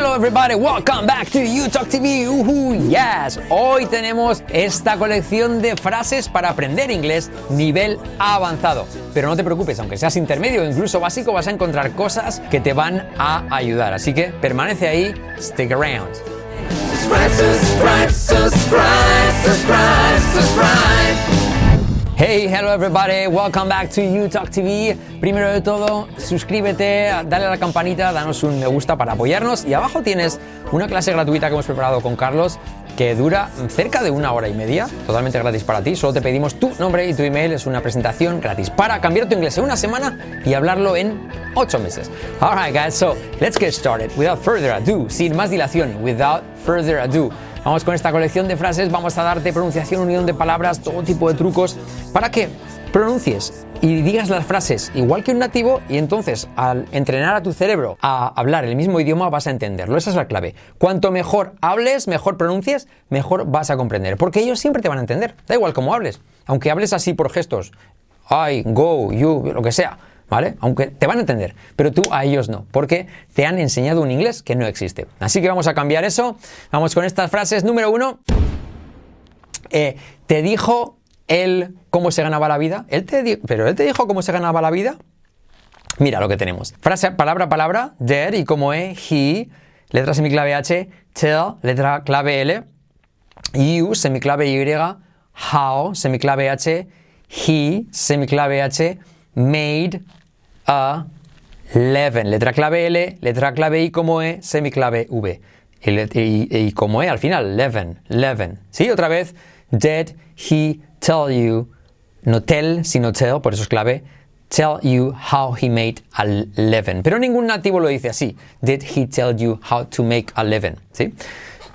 Hello everybody, welcome back to You Talk TV. Uhu, yes. Hoy tenemos esta colección de frases para aprender inglés nivel avanzado. Pero no te preocupes, aunque seas intermedio o incluso básico, vas a encontrar cosas que te van a ayudar. Así que permanece ahí, stick around. Hey, hello everybody, welcome back to You Talk TV. Primero de todo, suscríbete, dale a la campanita, danos un me gusta para apoyarnos y abajo tienes una clase gratuita que hemos preparado con Carlos que dura cerca de una hora y media, totalmente gratis para ti. Solo te pedimos tu nombre y tu email, es una presentación gratis para cambiar tu inglés en una semana y hablarlo en ocho meses. Alright guys, so let's get started without further ado, sin más dilación, without further ado. Vamos con esta colección de frases, vamos a darte pronunciación, unión de palabras, todo tipo de trucos para que pronuncies y digas las frases igual que un nativo y entonces al entrenar a tu cerebro a hablar el mismo idioma vas a entenderlo. Esa es la clave. Cuanto mejor hables, mejor pronuncies, mejor vas a comprender. Porque ellos siempre te van a entender. Da igual cómo hables. Aunque hables así por gestos. I, go, you, lo que sea. ¿Vale? Aunque te van a entender, pero tú a ellos no, porque te han enseñado un inglés que no existe. Así que vamos a cambiar eso. Vamos con estas frases. Número uno, eh, te dijo él cómo se ganaba la vida. Él te pero él te dijo cómo se ganaba la vida. Mira lo que tenemos. Frase palabra palabra, did y como es, he, letra semiclave H, tell, letra clave L, you, semiclave Y, how, semiclave H, he, semiclave H, made, a, eleven. Letra clave L, letra clave I como E, semiclave V. Y, como E al final, eleven, eleven. ¿Sí? Otra vez, did he tell you, no tell, sino tell, por eso es clave, tell you how he made a eleven. Pero ningún nativo lo dice así. Did he tell you how to make a eleven? ¿Sí?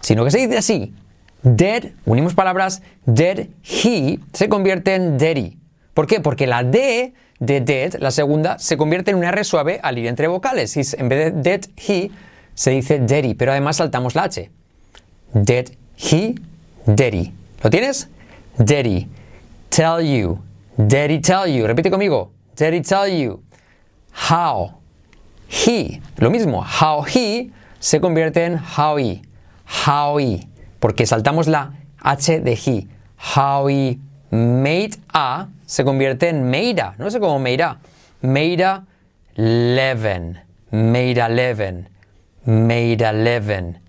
Sino que se dice así. Did, unimos palabras, did he se convierte en daddy. ¿Por qué? Porque la D de did, la segunda, se convierte en un R suave al ir entre vocales. Y en vez de did he, se dice daddy, pero además saltamos la H. Did he, daddy. ¿Lo tienes? Daddy. Tell you. Daddy tell you. Repite conmigo. Daddy tell you. How. He. Lo mismo. How he se convierte en how he. How he. Porque saltamos la H de he. How he made a se convierte en Meira. No sé cómo Meira. Meira eleven. Meira eleven. Meira eleven.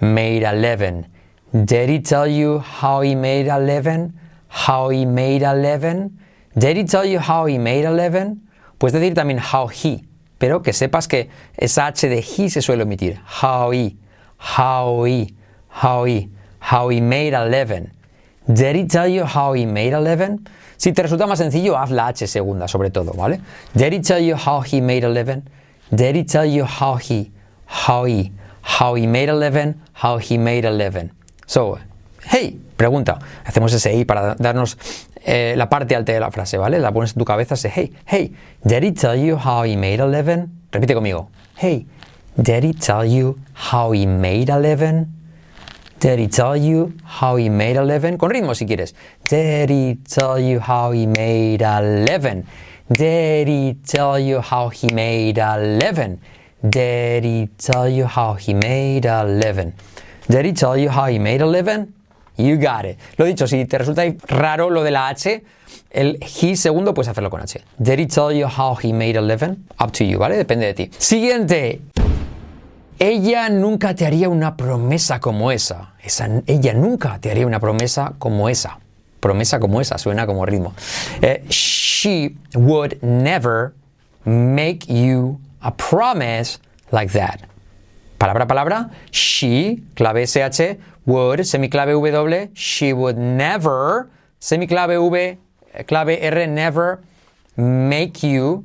Meira eleven. Did he tell you how he made eleven? How he made eleven? Did he tell you how he made eleven? Puedes decir también how he, pero que sepas que esa H de he se suele omitir. How he, how he, how he, how he made eleven. Did he tell you how he made eleven? Si te resulta más sencillo, haz la H segunda, sobre todo, ¿vale? Did he tell you how he made a living? Did he tell you how he, how he, how he made a living? How he made a living? So, hey, pregunta. Hacemos ese hey para darnos eh, la parte alta de la frase, ¿vale? La pones en tu cabeza, ese hey, hey, did he tell you how he made a living? Repite conmigo. Hey, did he tell you how he made a living? Did he tell you how he made a living? Con ritmo si quieres. Did he tell you how he made a living? Did he tell you how he made a living? Did he tell you how he made a living? Did he tell you how he made a living? You got it. Lo dicho, si te resulta raro lo de la H, el he segundo puedes hacerlo con H. Did he tell you how he made a living? Up to you, ¿vale? Depende de ti. Siguiente. Ella nunca te haría una promesa como esa. Ella nunca te haría una promesa como esa. Promesa como esa, suena como ritmo. Eh, she would never make you a promise like that. Palabra palabra, she, clave SH, would, semiclave W, she would never, semiclave V, clave R, never make you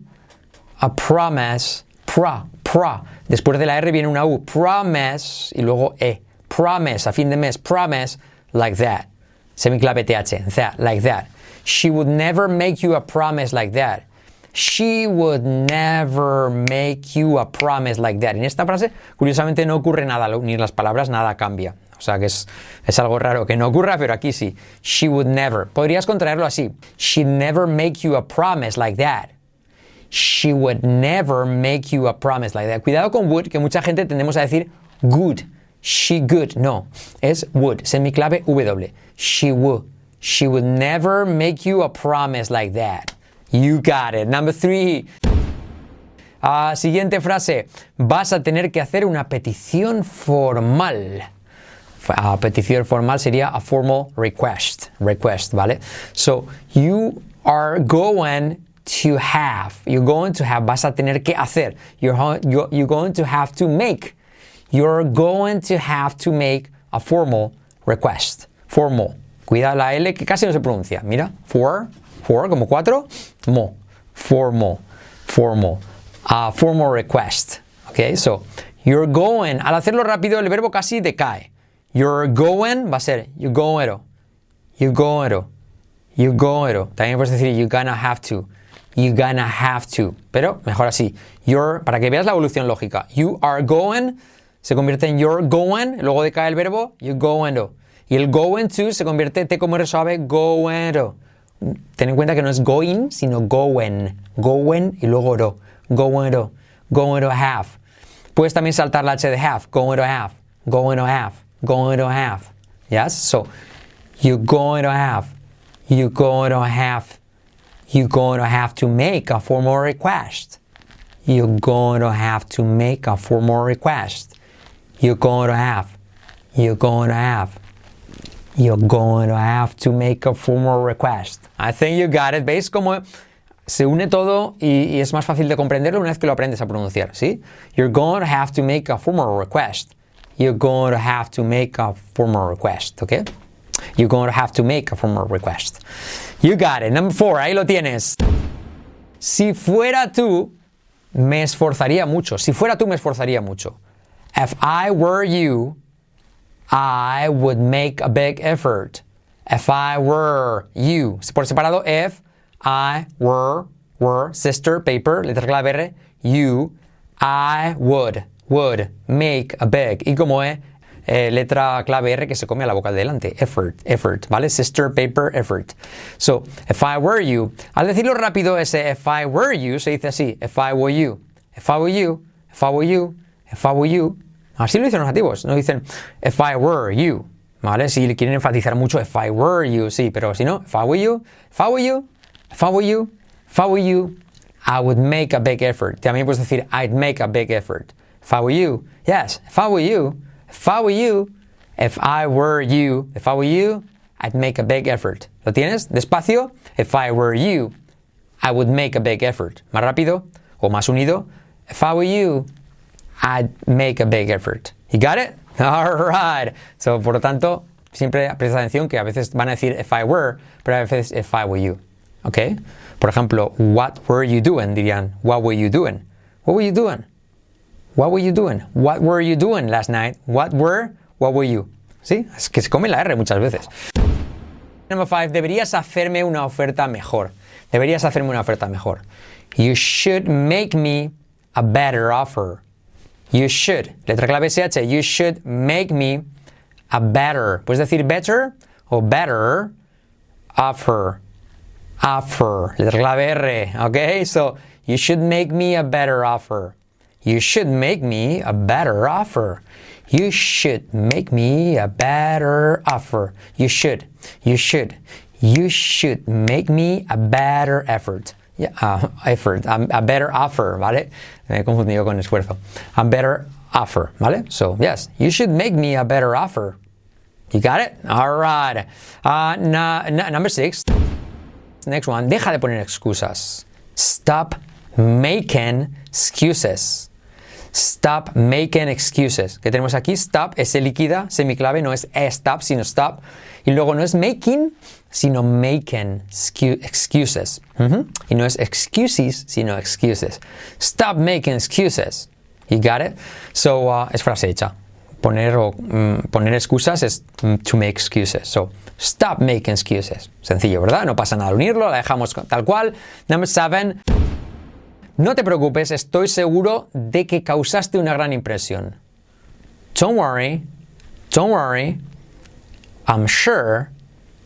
a promise, pra, pra, Después de la R viene una U, promise, y luego E. Promise, a fin de mes, promise, like that. Semiclave TH, that, like that. She would never make you a promise like that. She would never make you a promise like that. En esta frase, curiosamente, no ocurre nada, ni las palabras, nada cambia. O sea que es, es algo raro que no ocurra, pero aquí sí. She would never. Podrías contraerlo así. She'd never make you a promise like that. She would never make you a promise like that. Cuidado con would, que mucha gente tendemos a decir good. She good. No, es would. Semiclave W. She would. She would never make you a promise like that. You got it. Number three. Ah, siguiente frase. Vas a tener que hacer una petición formal. A petición formal sería a formal request. Request, ¿vale? So, you are going to have. You're going to have. Vas a tener que hacer. You're, you're, you're going to have to make. You're going to have to make a formal request. Formal. Cuida la L que casi no se pronuncia. Mira. For. For como cuatro. Mo. Formal. Formal. A formal request. Okay, so you're going. Al hacerlo rápido, el verbo casi decae. You're going va a ser you going to. You going to. You going to. También puedes decir you're gonna have to. You gonna have to. Pero mejor así. You're, para que veas la evolución lógica. You are going se convierte en you're going, luego decae el verbo, you going to. Y el going to se convierte T como R suave, going to. Ten en cuenta que no es going, sino going. Going y luego to. Going to. Going to have. Puedes también saltar la H de have. Going to have. Going to have. Going to have. Yes? So, you're going to have. You're going to have. You're going to have to make a formal request. You're going to have to make a formal request. You're going to have. You're going to have. You're going to have to make a formal request. I think you got it. ¿Veis cómo se une todo y, es más fácil de comprenderlo una vez que lo aprendes a pronunciar? ¿sí? You're going to have to make a formal request. You're going to have to make a formal request. ¿Ok? You're going to have to make a formal request. You got it. Number four, ahí lo tienes. Si fuera tú, me esforzaría mucho. Si fuera tú, me esforzaría mucho. If I were you, I would make a big effort. If I were you. Por separado, if I were, were, sister, paper, letra clave R, you, I would, would make a big. Y como es eh, letra clave R que se come a la boca de delante. Effort, effort, ¿vale? Sister, paper, effort. So, if I were you, al decirlo rápido, ese if I were you se dice así, if I were you, if I were you, if I were you, if I were you. Así lo dicen los nativos, no dicen if I were you, ¿vale? Si quieren enfatizar mucho if I were you, sí, pero si no, if I were you, if I were you, if I were you, if I were you, I would make a big effort. También puedes decir I'd make a big effort. If I were you, yes, if I were you, if I were you, if I were you, if I were you, I'd make a big effort. ¿Lo tienes? Despacio. If I were you, I would make a big effort. Más rápido o más unido. If I were you, I'd make a big effort. You got it? All right. So, por lo tanto, siempre presta atención que a veces van a decir if I were, pero a veces if I were you. ¿Ok? Por ejemplo, what were you doing? Dirían, what were you doing? What were you doing? What were you doing? What were you doing last night? What were? What were you? ¿Sí? Es que se come la R muchas veces. Number five, deberías hacerme una oferta mejor. Deberías hacerme una oferta mejor. You should make me a better offer. You should. Letra clave SH. You should make me a better. Puedes decir better o better offer. Offer. Letra clave R. Okay? So, you should make me a better offer. You should make me a better offer. You should make me a better offer. You should. You should. You should make me a better effort. Yeah, uh, effort. A, a, better offer, ¿vale? Me confundido con esfuerzo. A better offer, ¿vale? So, yes, you should make me a better offer. You got it? All right. Uh, number six. Next one. Deja de poner excusas. Stop making excuses. Stop making excuses. Que tenemos aquí? Stop, S líquida, semiclave, no es stop, sino stop. Y luego no es making, sino making excuses. Y no es excuses, sino excuses. Stop making excuses. You got it? So, uh, es frase hecha. Poner, o, mm, poner excusas es mm, to make excuses. So, stop making excuses. Sencillo, ¿verdad? No pasa nada unirlo, la dejamos tal cual. Number seven. No te preocupes, estoy seguro de que causaste una gran impresión. Don't worry, don't worry. I'm sure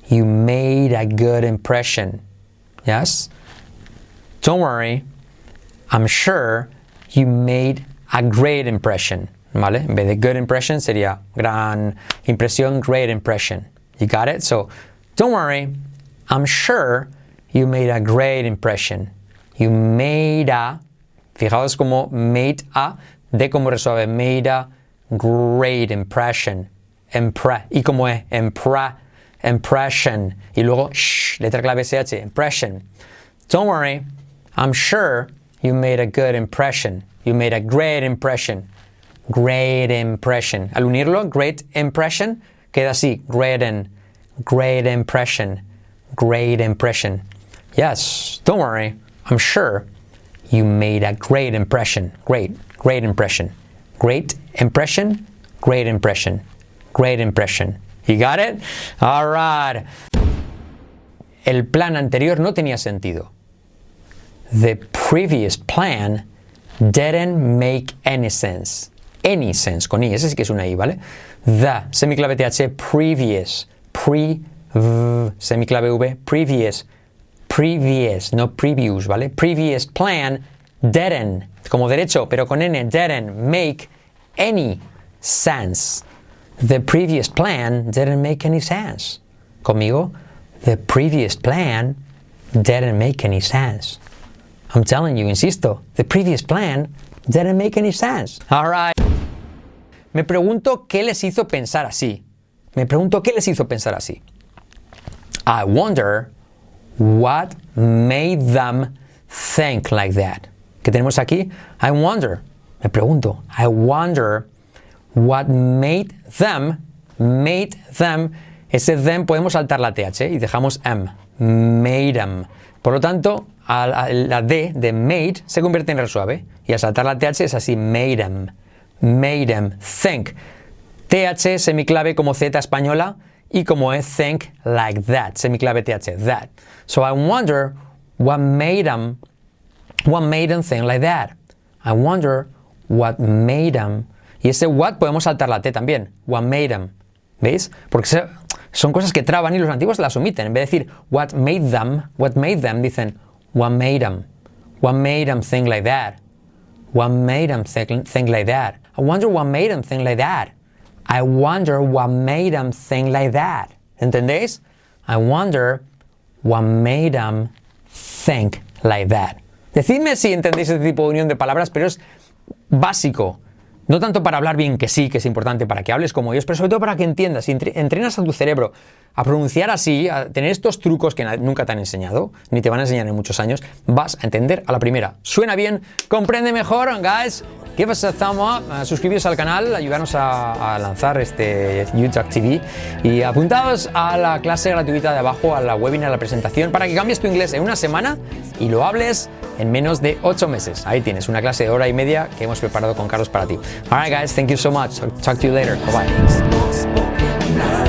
you made a good impression. Yes? Don't worry, I'm sure you made a great impression. ¿Vale? En vez de good impression sería gran impresión, great impression. You got it? So, don't worry. I'm sure you made a great impression. You made a, fijaos como made a, de como resuelve, made a great impression. Impre, y como es, impre, impression. Y luego, shh, letra clave SH, impression. Don't worry. I'm sure you made a good impression. You made a great impression. Great impression. Al unirlo, great impression, queda así. Great, and, great impression. Great impression. Yes, don't worry. I'm sure you made a great impression. Great, great impression. Great impression, great impression. Great impression. You got it? All right. El plan anterior no tenía sentido. The previous plan didn't make any sense. Any sense, con i, ese sí que es una i, ¿vale? The, semiclave th, previous, pre, v, semiclave v, previous, previous, no previous, ¿vale? Previous plan didn't, como derecho, pero con n, didn't make any sense. The previous plan didn't make any sense. Conmigo, the previous plan didn't make any sense. I'm telling you, insisto, the previous plan didn't make any sense. All right. Me pregunto qué les hizo pensar así. Me pregunto qué les hizo pensar así. I wonder what made them think like that. ¿Qué tenemos aquí? I wonder. Me pregunto. I wonder what made them, made them, ese them podemos saltar la th y dejamos m. Made them. Por lo tanto, la D de made se convierte en R suave. Y al saltar la TH es así, made em. Made em. Think. TH semiclave como Z española y como es think like that. Semiclave TH, that. So I wonder what made them, what made them think like that. I wonder what made them. Y ese what podemos saltar la T también. What made them. ¿Veis? Porque son cosas que traban y los antiguos las omiten. En vez de decir what made them, what made them, dicen what made them? What made them think like that? What made them think, think like that? I wonder what made them think like that. I wonder what made them think like that. ¿Entendéis? I wonder what made them think like that. Decidme si entendéis este tipo de unión de palabras, pero es básico. No tanto para hablar bien que sí, que es importante para que hables como ellos, pero sobre todo para que entiendas y entrenas a tu cerebro a pronunciar así, a tener estos trucos que nunca te han enseñado, ni te van a enseñar en muchos años, vas a entender a la primera. Suena bien, comprende mejor, guys. Give us a thumb up, uh, suscribiros al canal, ayudarnos a, lanzar este YouTube TV y apuntados a la clase gratuita de abajo, a la webinar, a la presentación, para que cambies tu inglés en una semana y lo hables en menos de 8 meses. Ahí tienes una clase de hora y media que hemos preparado con Carlos para ti. Alright guys, thank you so much. Talk to you later. Bye bye.